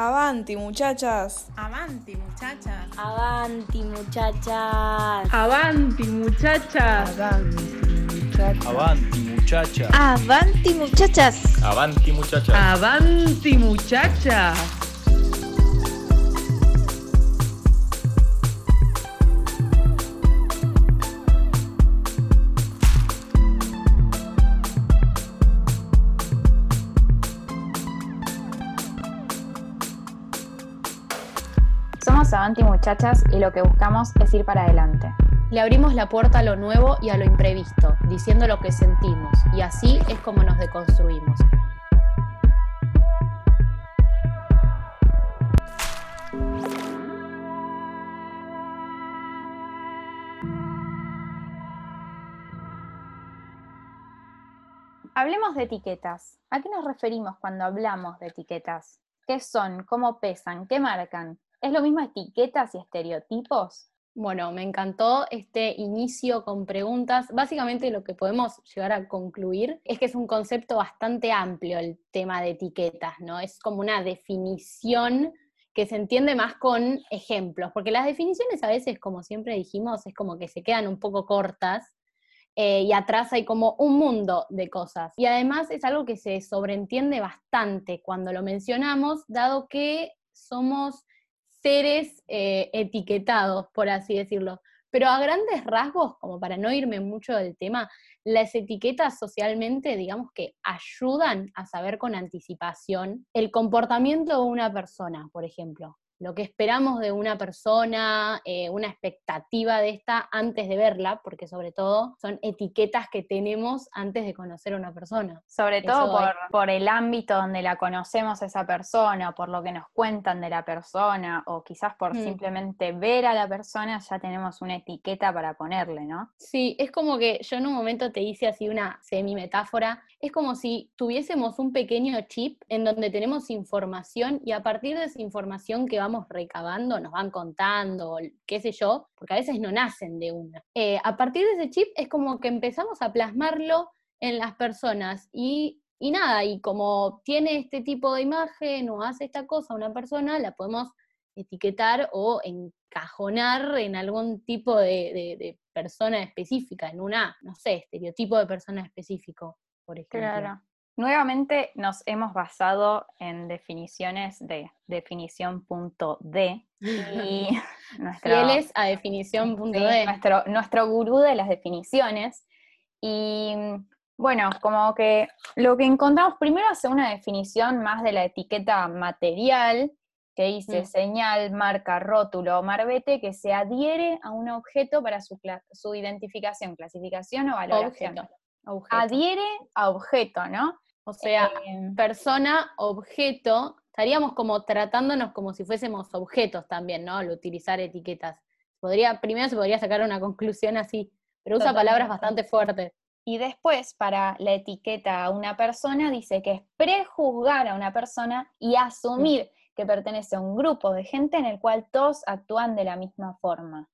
Avanti, muchachas. Avanti, muchachas. Avanti, muchachas. Avanti, muchachas. Avanti, muchachas. Avanti, muchachas. Avanti, muchachas. Avanti, muchachas. Avanti Muchachas y lo que buscamos es ir para adelante. Le abrimos la puerta a lo nuevo y a lo imprevisto, diciendo lo que sentimos, y así es como nos deconstruimos. Hablemos de etiquetas. ¿A qué nos referimos cuando hablamos de etiquetas? ¿Qué son? ¿Cómo pesan? ¿Qué marcan? ¿Es lo mismo etiquetas y estereotipos? Bueno, me encantó este inicio con preguntas. Básicamente lo que podemos llegar a concluir es que es un concepto bastante amplio el tema de etiquetas, ¿no? Es como una definición que se entiende más con ejemplos, porque las definiciones a veces, como siempre dijimos, es como que se quedan un poco cortas eh, y atrás hay como un mundo de cosas. Y además es algo que se sobreentiende bastante cuando lo mencionamos, dado que somos seres eh, etiquetados, por así decirlo. Pero a grandes rasgos, como para no irme mucho del tema, las etiquetas socialmente, digamos que ayudan a saber con anticipación el comportamiento de una persona, por ejemplo lo que esperamos de una persona, eh, una expectativa de esta antes de verla, porque sobre todo son etiquetas que tenemos antes de conocer a una persona. Sobre todo por, por, el ámbito donde la conocemos a esa persona, por lo que nos cuentan de la persona, o quizás por mm. simplemente ver a la persona ya tenemos una etiqueta para ponerle, ¿no? Sí, es como que yo en un momento te hice así una semi-metáfora, es como si tuviésemos un pequeño chip en donde tenemos información y a partir de esa información que vamos recabando, nos van contando, qué sé yo, porque a veces no nacen de una. Eh, a partir de ese chip es como que empezamos a plasmarlo en las personas y, y nada, y como tiene este tipo de imagen o hace esta cosa una persona, la podemos etiquetar o encajonar en algún tipo de, persona específica, en una, no sé, estereotipo de persona específico, por ejemplo. Claro. Nuevamente nos hemos basado en definiciones de definición.d y nuestro, Fieles a definición.d. nuestro, nuestro gurú de las definiciones. Y bueno, como que lo que encontramos primero es una definición más de la etiqueta material, que dice mm. señal, marca, rótulo o marbete que se adhiere a un objeto para su, su identificación, clasificación o valoración. Adhiere a objeto, ¿no? O sea, em, persona, objeto, estaríamos como tratándonos como si fuésemos objetos también, ¿no? Al utilizar etiquetas. Podría, primero se podría sacar una conclusión así, pero usa palabras bastante fuertes. Y después, para la etiqueta a una persona, dice que es prejuzgar a una persona y asumir que pertenece a un grupo de gente en el cual todos actúan de la misma forma.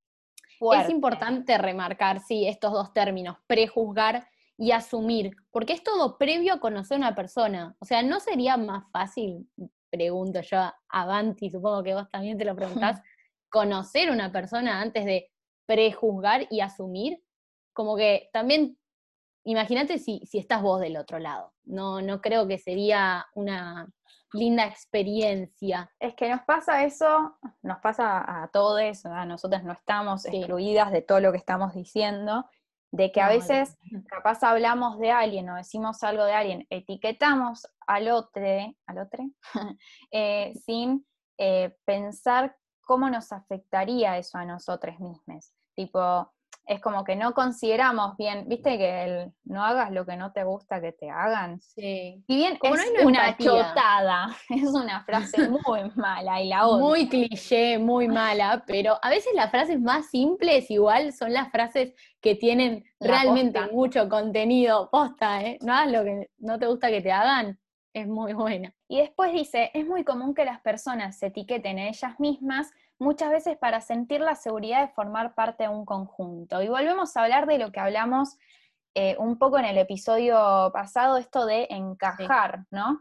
Es importante remarcar, sí, estos dos términos, prejuzgar y asumir, porque es todo previo a conocer a una persona. O sea, ¿no sería más fácil, pregunto yo a Avanti, supongo que vos también te lo preguntás, conocer a una persona antes de prejuzgar y asumir? Como que también, imagínate si, si estás vos del otro lado. No, no creo que sería una linda experiencia. Es que nos pasa eso, nos pasa a todos, a nosotras no estamos excluidas de todo lo que estamos diciendo, de que a veces capaz hablamos de alguien o decimos algo de alguien, etiquetamos al otro, al otro eh, sin eh, pensar cómo nos afectaría eso a nosotros mismos. Tipo, es como que no consideramos bien, viste que el no hagas lo que no te gusta que te hagan. Sí. Y bien como es una chotada, es una frase muy mala y la odio. Muy cliché, muy mala, pero a veces las frases más simples igual son las frases que tienen realmente mucho contenido. Posta, ¿eh? No hagas lo que no te gusta que te hagan, es muy buena. Y después dice, es muy común que las personas se etiqueten a ellas mismas muchas veces para sentir la seguridad de formar parte de un conjunto. Y volvemos a hablar de lo que hablamos eh, un poco en el episodio pasado, esto de encajar, ¿no?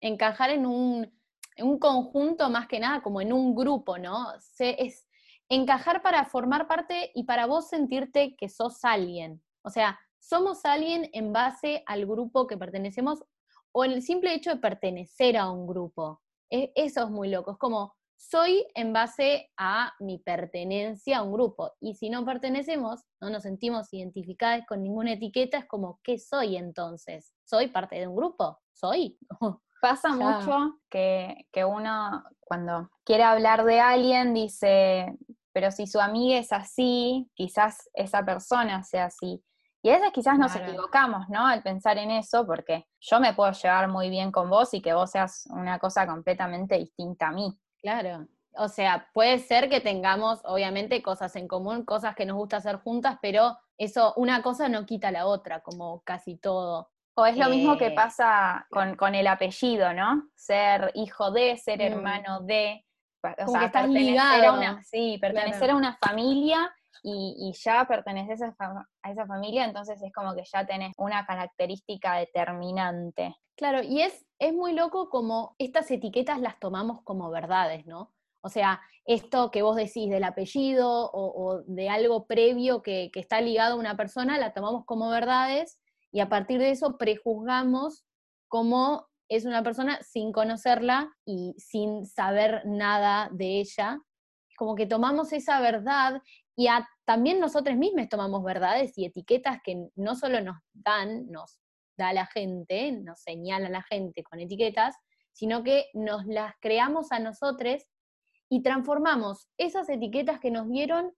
Encajar en un, en un conjunto más que nada, como en un grupo, ¿no? Se, es encajar para formar parte y para vos sentirte que sos alguien. O sea, somos alguien en base al grupo que pertenecemos o en el simple hecho de pertenecer a un grupo. E, eso es muy loco. Es como, soy en base a mi pertenencia a un grupo. Y si no pertenecemos, no nos sentimos identificadas con ninguna etiqueta, es como, ¿qué soy entonces? ¿Soy parte de un grupo? ¿Soy? Pasa mucho que, que, uno cuando quiere hablar de alguien dice, pero si su amiga es así, quizás esa persona sea así. Y a veces quizás nos equivocamos, ¿no? Al pensar en eso, porque yo me puedo llevar muy bien con vos y que vos seas una cosa completamente distinta a mí. Claro. O sea, puede ser que tengamos, obviamente, cosas en común, cosas que nos gusta hacer juntas, pero eso, una cosa no quita la otra, como casi todo. O es lo mismo que eh, pasa con, el apellido, ¿no? Ser hijo de, ser mm. hermano de. O sea, que estás ligado. A una, sí, pertenecer a una familia y, ya perteneces a, esa familia, entonces es como que ya tenés una característica determinante. Claro, y es, es muy loco como estas etiquetas las tomamos como verdades, ¿no? O sea, esto que vos decís del apellido o, de algo previo que, está ligado a una persona, la tomamos como verdades y a partir de eso prejuzgamos cómo es una persona sin conocerla y sin saber nada de ella. Como que tomamos esa verdad y también nosotros mismos tomamos verdades y etiquetas que no solo nos dan, nos da la gente, nos señala la gente con etiquetas, sino que nos las creamos a nosotros y transformamos esas etiquetas que nos dieron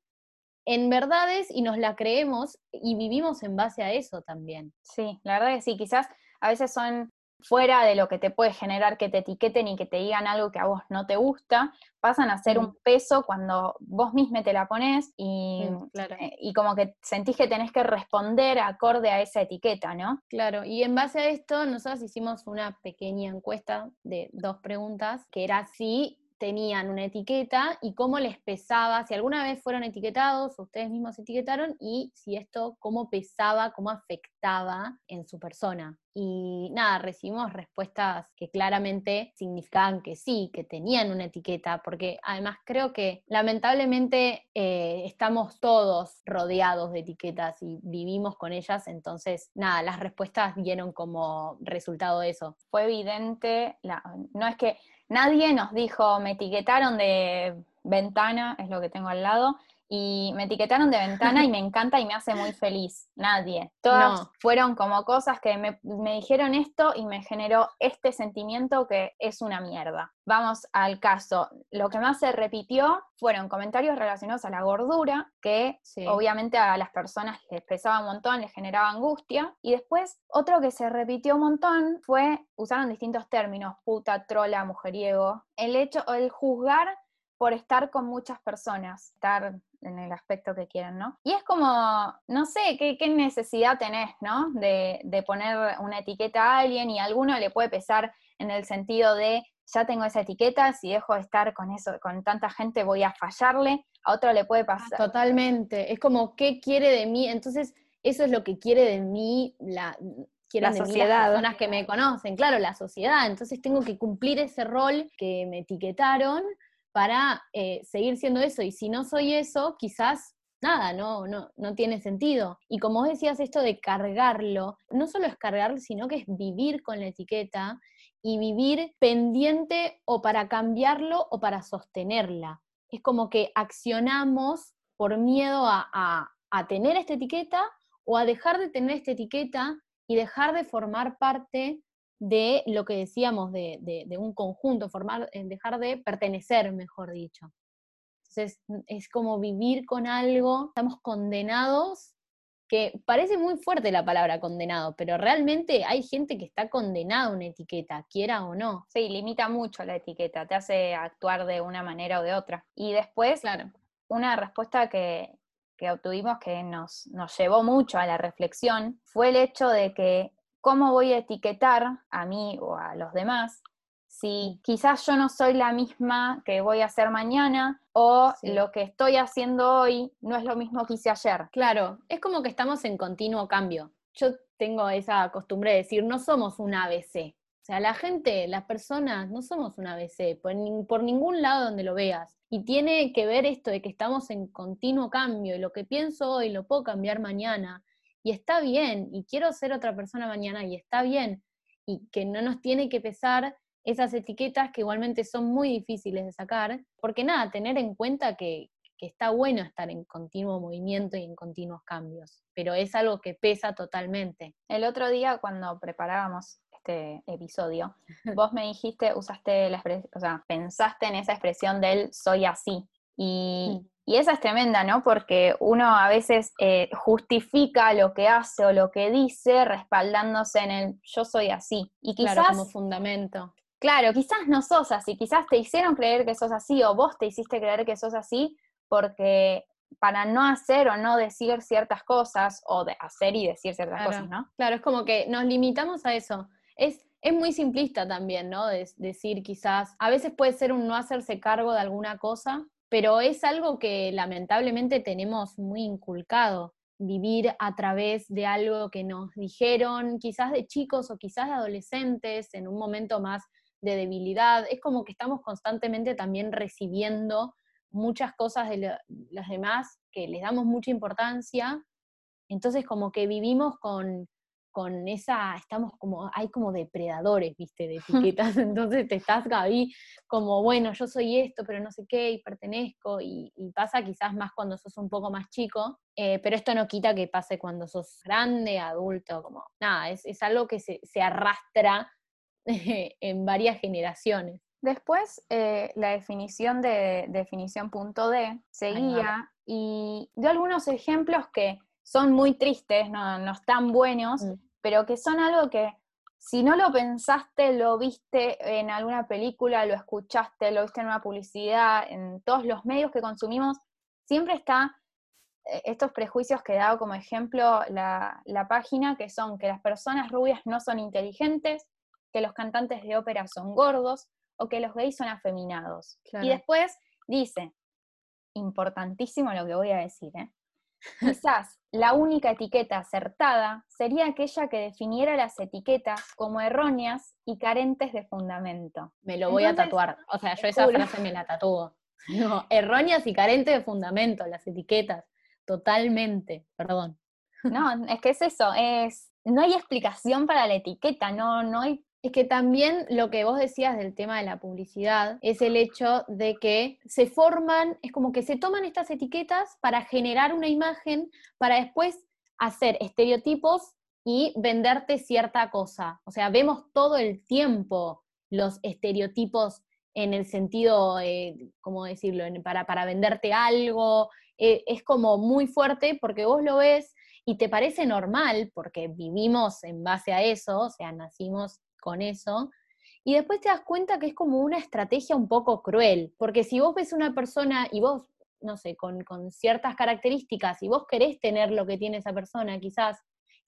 en verdades y nos las creemos y vivimos en base a eso también. Sí, la verdad que sí, quizás a veces son fuera de lo que te puede generar que te etiqueten y que te digan algo que a vos no te gusta, pasan a ser un mm. peso cuando vos misma te la pones y, mm, eh, y como que sentís que tenés que responder acorde a esa etiqueta, ¿no? Claro, y en base a esto, nosotros hicimos una pequeña encuesta de dos preguntas, que era si tenían una etiqueta y cómo les pesaba, si alguna vez fueron etiquetados, ustedes mismos etiquetaron, y si esto, cómo pesaba, cómo afectaba en su persona. Y nada, recibimos respuestas que claramente significaban que sí, que tenían una etiqueta, porque además creo que lamentablemente eh, estamos todos rodeados de etiquetas y vivimos con ellas, entonces nada, las respuestas dieron como resultado de eso. Fue evidente, la, no es que Nadie nos dijo, me etiquetaron de ventana, es lo que tengo al lado, y me etiquetaron de ventana y me encanta y me hace muy feliz. Nadie. Todas fueron como cosas que me, dijeron esto y me generó este sentimiento que es una mierda. Vamos al caso. Lo que más se repitió fueron comentarios relacionados a la gordura, que obviamente a las personas les pesaba un montón, les generaba angustia. Y después, otro que se repitió un montón fue, usaron distintos términos, puta, trola, mujeriego. El hecho, el juzgar por estar con muchas personas, estar en el aspecto que quieran, ¿no? Y es como, no sé, ¿qué, necesidad tenés, ¿no? De, de, poner una etiqueta a alguien y a alguno le puede pesar en el sentido de, ya tengo esa etiqueta, si dejo de estar con eso, con tanta gente voy a fallarle, a otro le puede pasar. Totalmente, es como, ¿qué quiere de mí? Entonces, eso es lo que quiere de mí la, la sociedad. las personas que me conocen, claro, la sociedad. Entonces tengo que cumplir ese rol que me etiquetaron para eh, seguir siendo eso. Y si no soy eso, quizás nada, no, no, no tiene sentido. Y como vos decías, esto de cargarlo, no solo es cargarlo, sino que es vivir con la etiqueta y vivir pendiente o para cambiarlo o para sostenerla. Es como que accionamos por miedo a tener esta etiqueta o a dejar de tener esta etiqueta y dejar de formar parte de lo que decíamos de, un conjunto, formar, eh, dejar de pertenecer, mejor dicho. Entonces, es como vivir con algo, estamos condenados, que parece muy fuerte la palabra condenado, pero realmente hay gente que está condenada a una etiqueta, quiera o no. Sí, limita mucho la etiqueta, te hace actuar de una manera o de otra. Y después, claro. una respuesta que, que obtuvimos que nos, nos llevó mucho a la reflexión fue el hecho de que cómo voy a etiquetar a mí o a los demás si quizás yo no soy la misma que voy a hacer mañana o lo que estoy haciendo hoy no es lo mismo que hice ayer. Claro, es como que estamos en continuo cambio. Yo tengo esa costumbre de decir, no somos un ABC, O sea, la gente, las personas, no somos una ABC, por, por ningún lado donde lo veas. Y tiene que ver esto de que estamos en continuo cambio y lo que pienso hoy lo puedo cambiar mañana. Y está bien, y quiero ser otra persona mañana y está bien. Y que no nos tiene que pesar esas etiquetas que igualmente son muy difíciles de sacar, porque nada, tener en cuenta que, que está bueno estar en continuo movimiento y en continuos cambios, pero es algo que pesa totalmente. El otro día cuando preparábamos este episodio, vos me dijiste, usaste la expresión, o sea, pensaste en esa expresión del soy así. Y. y esa es tremenda, ¿no? Porque uno a veces eh, justifica lo que hace o lo que dice respaldándose en el yo soy así. Y quizás, Claro, como fundamento. claro, quizás no sos así, quizás te hicieron creer que sos así o vos te hiciste creer que sos así porque para no hacer o no decir ciertas cosas o de hacer y decir ciertas Claro. cosas, ¿no? Claro, es como que nos limitamos a eso. Es, es muy simplista también, ¿no? De- decir quizás, a veces puede ser un no hacerse cargo de alguna cosa, pero es algo que lamentablemente tenemos muy inculcado, vivir a través de algo que nos dijeron, quizás de chicos o quizás de adolescentes, en un momento más de debilidad. Es como que estamos constantemente también recibiendo muchas cosas de lo- los demás que les damos mucha importancia entonces como que vivimos con, con esa, estamos como, hay como depredadores, viste, de etiquetas, entonces te estás ahí como, bueno, yo soy esto, pero no sé qué, y pertenezco, y, y pasa quizás más cuando sos un poco más chico, eh, pero esto no quita que pase cuando sos grande, adulto, como, nada, es, es algo que se, se arrastra en varias generaciones. Después, eh, la definición de definición punto D seguía y dio algunos ejemplos que son muy tristes, no, no están buenos, Mm. pero que son algo que si no lo pensaste, lo viste en alguna película, lo escuchaste, lo viste en una publicidad, en todos los medios que consumimos, siempre está eh, estos prejuicios que he dado como ejemplo la, la página, que son que las personas rubias no son inteligentes, que los cantantes de ópera son gordos, o que los gays son afeminados. Claro. Y después dice, importantísimo lo que voy a decir, ¿eh? Quizás la única etiqueta acertada sería aquella que definiera las etiquetas como erróneas y carentes de fundamento. Me lo voy a tatuar. O sea, yo esa frase me la tatúo. No, erróneas y carentes de fundamento, las etiquetas. Totalmente. Perdón. No, es que es eso, es no hay explicación para la etiqueta, no, no hay Es que también lo que vos decías del tema de la publicidad es el hecho de que se forman, es como que se toman estas etiquetas para generar una imagen, para después hacer estereotipos y venderte cierta cosa. O sea, vemos todo el tiempo los estereotipos en el sentido, eh, ¿cómo decirlo?, para, para venderte algo. Eh, es como muy fuerte porque vos lo ves y te parece normal porque vivimos en base a eso, o sea, nacimos con eso, y después te das cuenta que es como una estrategia un poco cruel, porque si vos ves una persona y vos, no sé, con, con ciertas características y vos querés tener lo que tiene esa persona quizás,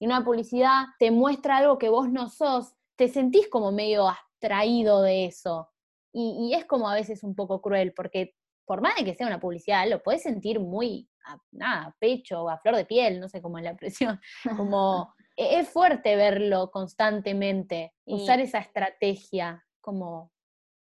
y una publicidad te muestra algo que vos no sos, te sentís como medio abstraído de eso. Y, es como a veces un poco cruel, porque por más de que sea una publicidad, lo podés sentir muy, a, nada, pecho a flor de piel, no sé cómo es la presión, como es fuerte verlo constantemente, Y- usar esa estrategia como,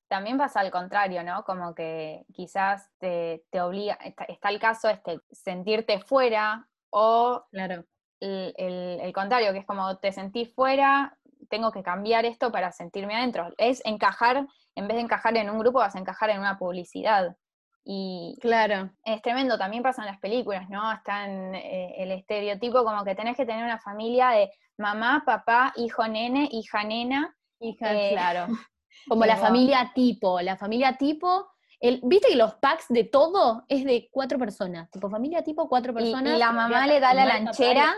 También pasa al contrario, ¿no? Como que quizás te, te obliga, está, está el caso este, sentirte fuera o claro, el, el- el contrario, que es como te sentís fuera, tengo que cambiar esto para sentirme adentro. Es encajar, en vez de encajar en un grupo, vas a encajar en una publicidad. Y claro, es tremendo, también pasa en las películas, ¿no? Está en eh, el estereotipo como que tenés que tener una familia de mamá, papá, hijo, nene, hija, nena. hija, Eh, claro. Como la familia tipo, la familia tipo, el, viste que los packs de todo es de cuatro personas, tipo familia tipo, cuatro Y- y personas. la mamá le da la lanchera.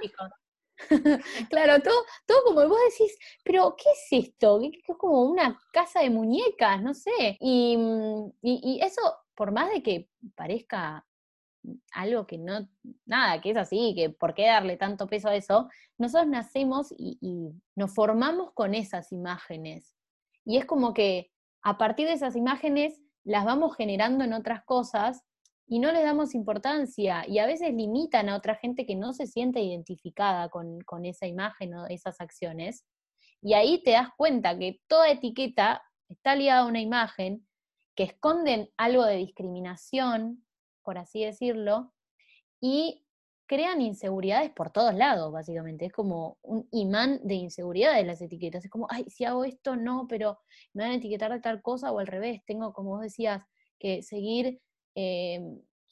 claro, todo, todo como vos decís, pero ¿qué es esto? ¿Qué- qué Es como una casa de muñecas, no sé. Y, mm, y, y eso, por más de que parezca algo que no, nada, que es así, que por qué darle tanto peso a eso, nosotros nacemos y, y nos formamos con esas imágenes. Y es como que a partir de esas imágenes las vamos generando en otras cosas y no les damos importancia y a veces limitan a otra gente que no se siente identificada con, con esa imagen o esas acciones. Y ahí te das cuenta que toda etiqueta está ligada a una imagen que esconden algo de discriminación, por así decirlo, y crean inseguridades por todos lados, básicamente. Es como un imán de inseguridades las etiquetas. Es como, ay, si hago esto, no, pero me van a etiquetar de tal cosa o al revés. Tengo, como vos decías, que seguir... Eh,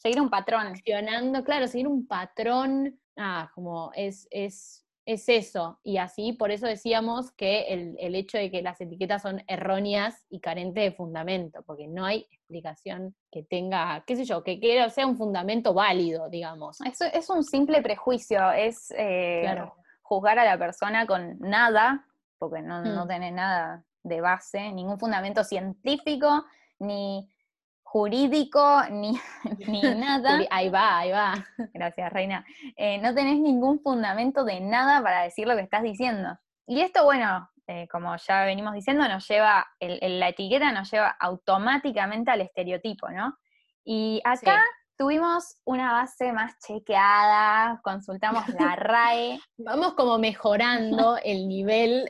seguir un patrón. Accionando, claro, seguir un patrón. Ah, como es, es es eso. Y así, por eso decíamos que el, hecho de que las etiquetas son erróneas y carentes de fundamento, porque no hay explicación que tenga, qué sé yo, que, sea un fundamento válido, digamos. Eso es un simple prejuicio, es eh, juzgar a la persona con nada, porque no, no mm. tiene nada de base, ningún fundamento científico, ni jurídico ni, ni nada. ahí va, ahí va. Gracias, Reina. Eh, no tenés ningún fundamento de nada para decir lo que estás diciendo. Y esto, bueno, eh, como ya venimos diciendo, nos lleva, la etiqueta nos lleva automáticamente al estereotipo, ¿no? Y acá tuvimos una base más chequeada, consultamos la RAE. Vamos como mejorando el nivel.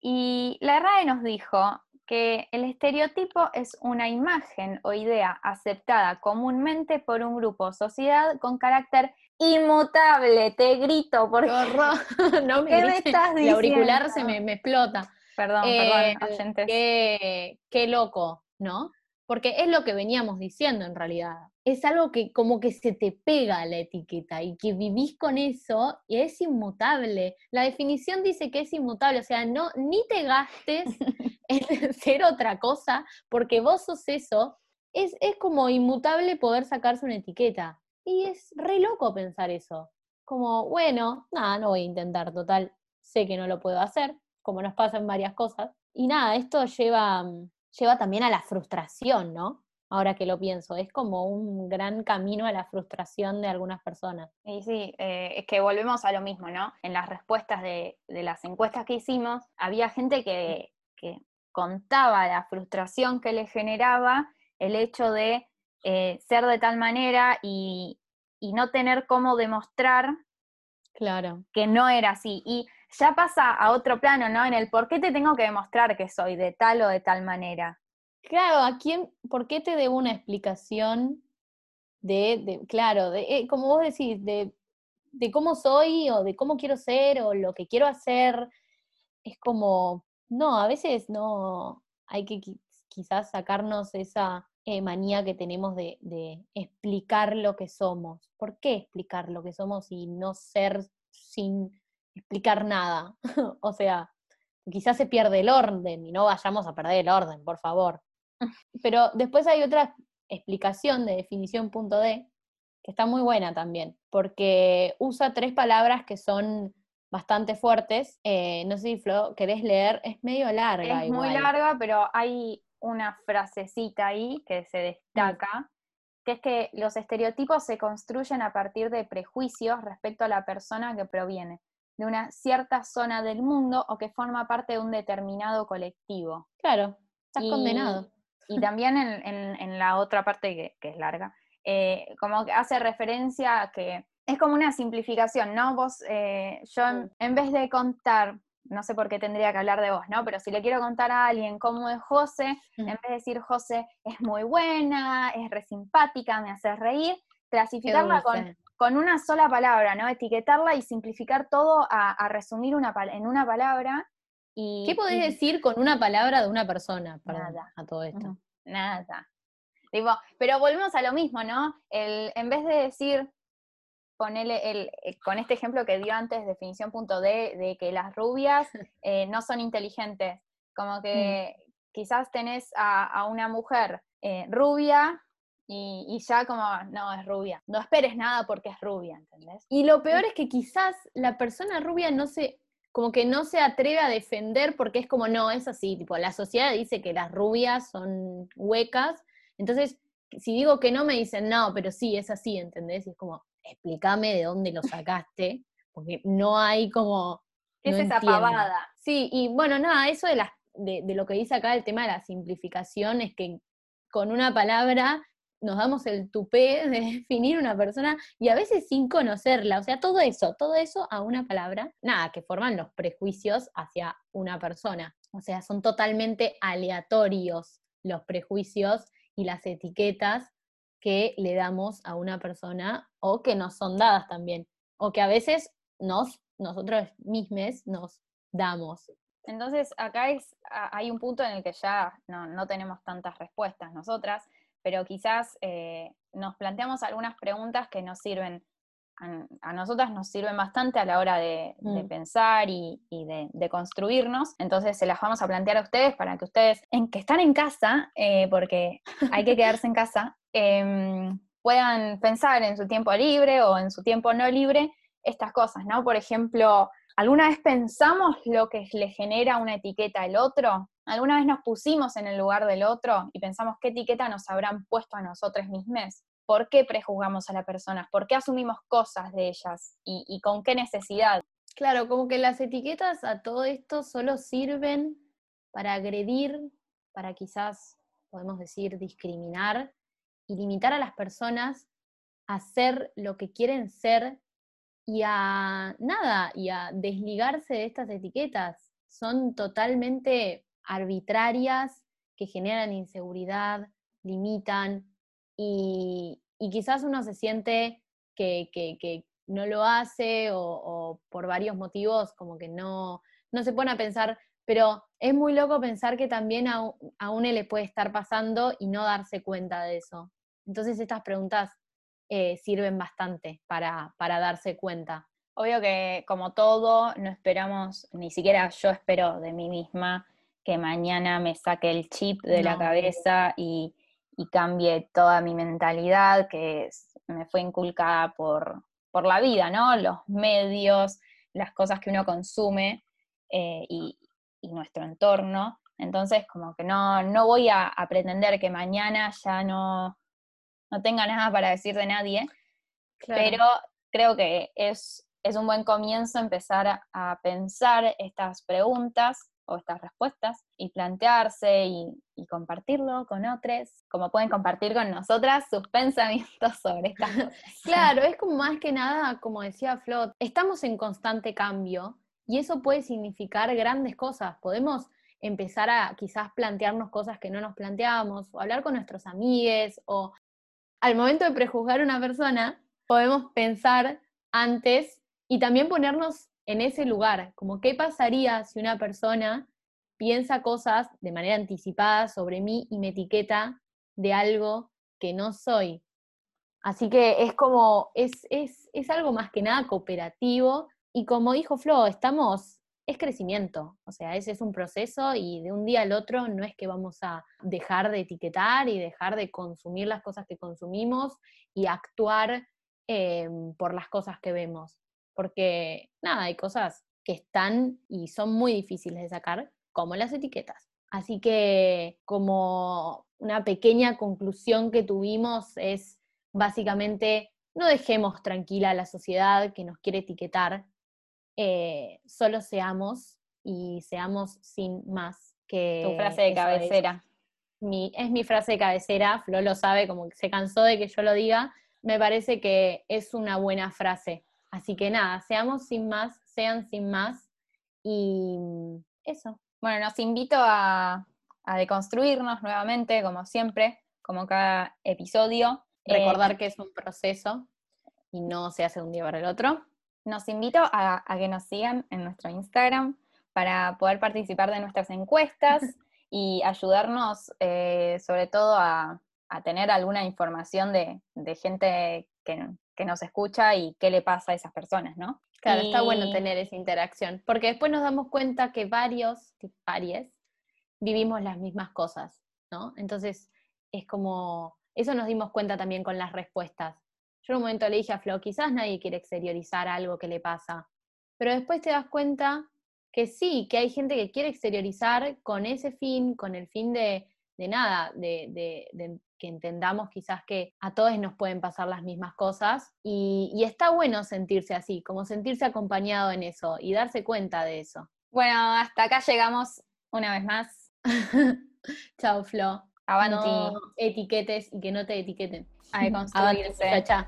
Y la RAE nos dijo que el estereotipo es una imagen o idea aceptada comúnmente por un grupo o sociedad con carácter inmutable. Te grito porque... no me ¿Qué me estás diciendo? El auricular se me, explota. Perdón, perdón, oyentes. Qué, qué loco, ¿no? Porque es lo que veníamos diciendo en realidad. Es algo que como que se te pega la etiqueta y que vivís con eso y es inmutable. La definición dice que es inmutable, o sea, no, ni te gastes ser otra cosa porque vos sos eso. Es, es como inmutable poder sacarse una etiqueta. Y es re loco pensar eso. Como, bueno, nada, no voy a intentar, total, sé que no lo puedo hacer, como nos pasa en varias cosas. Y nada, esto lleva mm, lleva también a la frustración, ¿no? Ahora que lo pienso, es como un gran camino a la frustración de algunas personas. Y sí, eh, es que volvemos a lo mismo, ¿no? En las respuestas de, las encuestas que hicimos, había gente que, contaba la frustración que le generaba el hecho de eh, ser de tal manera y, y no tener cómo demostrar claro. que no era así. Y ya pasa a otro plano, ¿no? En el por qué te tengo que demostrar que soy de tal o de tal manera. Claro, ¿a quién, por qué te debo una explicación de, claro, de, eh, como vos decís, de, de cómo soy o de cómo quiero ser o lo que quiero hacer? Es como, no, a veces no, hay que quizás sacarnos esa eh, manía que tenemos de, de, explicar lo que somos. ¿Por qué explicar lo que somos y no ser sin explicar nada. o sea, quizás se pierde el orden y no vayamos a perder el orden, por favor. Pero después hay otra explicación de definición punto D que está muy buena también, porque usa tres palabras que son bastante fuertes. Eh, no sé si Flo, querés leer, es medio larga. Es muy larga, pero hay una frasecita ahí que se destaca, que es que los estereotipos se construyen a partir de prejuicios respecto a la persona que proviene de una cierta zona del mundo o que forma parte de un determinado colectivo. Claro, estás condenado. Y también en, la otra parte que, es larga, eh, como que hace referencia a que es como una simplificación, ¿no? Vos, eh, yo en, vez de contar, no sé por qué tendría que hablar de vos, ¿no? Pero si le quiero contar a alguien cómo es José, en vez de decir José es muy buena, es re simpática, me hace reír, clasificarla con con una sola palabra, ¿no? Etiquetarla y simplificar todo a, resumir una, en una palabra. Y, ¿Qué podés decir con una palabra de una persona para nada. a todo esto? nada. pero volvemos a lo mismo, ¿no? El, en vez de decir, ponele el, eh, con este ejemplo que dio antes, definición punto D, de que las rubias eh, no son inteligentes, como que mm. quizás tenés a, una mujer eh, rubia y, ya como, no, es rubia. No esperes nada porque es rubia, ¿entendés? Y lo peor es que quizás la persona rubia no se, como que no se atreve a defender porque es como, no, es así, tipo, la sociedad dice que las rubias son huecas, entonces, si digo que no, me dicen, no, pero sí, es así, ¿entendés? Y es como, explícame de dónde lo sacaste, porque no hay como... ¿Qué es esa pavada? Sí, y bueno, nada, eso de, las, de, de lo que dice acá el tema de la simplificación es que con una palabra nos damos el tupé de definir una persona y a veces sin conocerla. O sea, todo eso, todo eso a una palabra, nada, que forman los prejuicios hacia una persona. O sea, son totalmente aleatorios los prejuicios y las etiquetas que le damos a una persona o que nos son dadas también, o que a veces nos, nosotros mismos nos damos. Entonces, acá es, hay un punto en el que ya no, tenemos tantas respuestas nosotras, pero quizás eh, nos planteamos algunas preguntas que nos sirven, a, nosotras nos sirven bastante a la hora de, mm. pensar y, de, construirnos. Entonces, se las vamos a plantear a ustedes para que ustedes, en que están en casa, eh, porque hay que quedarse en casa, em, puedan pensar en su tiempo libre o en su tiempo no libre estas cosas, ¿no? Por ejemplo, ¿alguna vez pensamos lo que le genera una etiqueta al otro? ¿Alguna vez nos pusimos en el lugar del otro y pensamos qué etiqueta nos habrán puesto a nosotros mismos? ¿Por qué prejuzgamos a las personas? ¿Por qué asumimos cosas de ellas? ¿Y, y con qué necesidad? Claro, como que las etiquetas a todo esto solo sirven para agredir, para quizás, podemos decir, discriminar y limitar a las personas a ser lo que quieren ser y a nada, y a desligarse de estas etiquetas. Son totalmente arbitrarias, que generan inseguridad, limitan, y, quizás uno se siente que, no lo hace o, por varios motivos como que no, no se pone a pensar, pero es muy loco pensar que también a, a uno le puede estar pasando y no darse cuenta de eso. Entonces estas preguntas eh, sirven bastante para, para darse cuenta. Obvio que como todo, no esperamos, ni siquiera yo espero de mí misma que mañana me saque el chip de la cabeza y, cambie toda mi mentalidad que me fue inculcada por, por, la vida, ¿no? Los medios, las cosas que uno consume eh, y, nuestro entorno. Entonces, como que no, no voy a, pretender que mañana ya no, no tenga nada para decir de nadie, pero creo que es, es un buen comienzo empezar a, pensar estas preguntas o estas respuestas y plantearse y, compartirlo con otros, como pueden compartir con nosotras sus pensamientos sobre estas cosas. Claro, es como más que nada, como decía Flot, estamos en constante cambio y eso puede significar grandes cosas. Podemos empezar a quizás plantearnos cosas que no nos planteábamos, o hablar con nuestros amigues, o al momento de prejuzgar a una persona, podemos pensar antes y también ponernos en ese lugar, como qué pasaría si una persona piensa cosas de manera anticipada sobre mí y me etiqueta de algo que no soy. Así que es como, es, es, es algo más que nada cooperativo y como dijo Flo, estamos es crecimiento, o sea, ese es un proceso y de un día al otro no es que vamos a dejar de etiquetar y dejar de consumir las cosas que consumimos y actuar em, por las cosas que vemos, porque nada, hay cosas que están y son muy difíciles de sacar, como las etiquetas. Así que como una pequeña conclusión que tuvimos es básicamente no dejemos tranquila a la sociedad que nos quiere etiquetar, eh, solo seamos y seamos sin más que... Tu frase de cabecera. Es mi, es mi frase de cabecera, Flo lo sabe, como que se cansó de que yo lo diga, me parece que es una buena frase. Así que nada, seamos sin más, sean sin más y eso. Bueno, nos invito a, a deconstruirnos nuevamente, como siempre, como cada episodio. Recordar eh, que es un proceso y no se hace un día para el otro nos invito a, que nos sigan en nuestro Instagram para poder participar de nuestras encuestas y ayudarnos eh, sobre todo a, tener alguna información de, gente que, nos escucha y qué le pasa a esas personas, ¿no? Claro, está bueno tener esa interacción, porque después nos damos cuenta que varios, varios, vivimos las mismas cosas, ¿no? Entonces, es como, eso nos dimos cuenta también con las respuestas. Yo en un momento le dije a Flo, quizás nadie quiere exteriorizar algo que le pasa, pero después te das cuenta que sí, que hay gente que quiere exteriorizar con ese fin, con el fin de, nada, de, que entendamos quizás que a todos nos pueden pasar las mismas cosas y, y está bueno sentirse así, como sentirse acompañado en eso y darse cuenta de eso. Bueno, hasta acá llegamos una vez más. Chao, Flo. Avanti. No etiquetes y que no te etiqueten. A Avanti, deconstruirse. muchacha.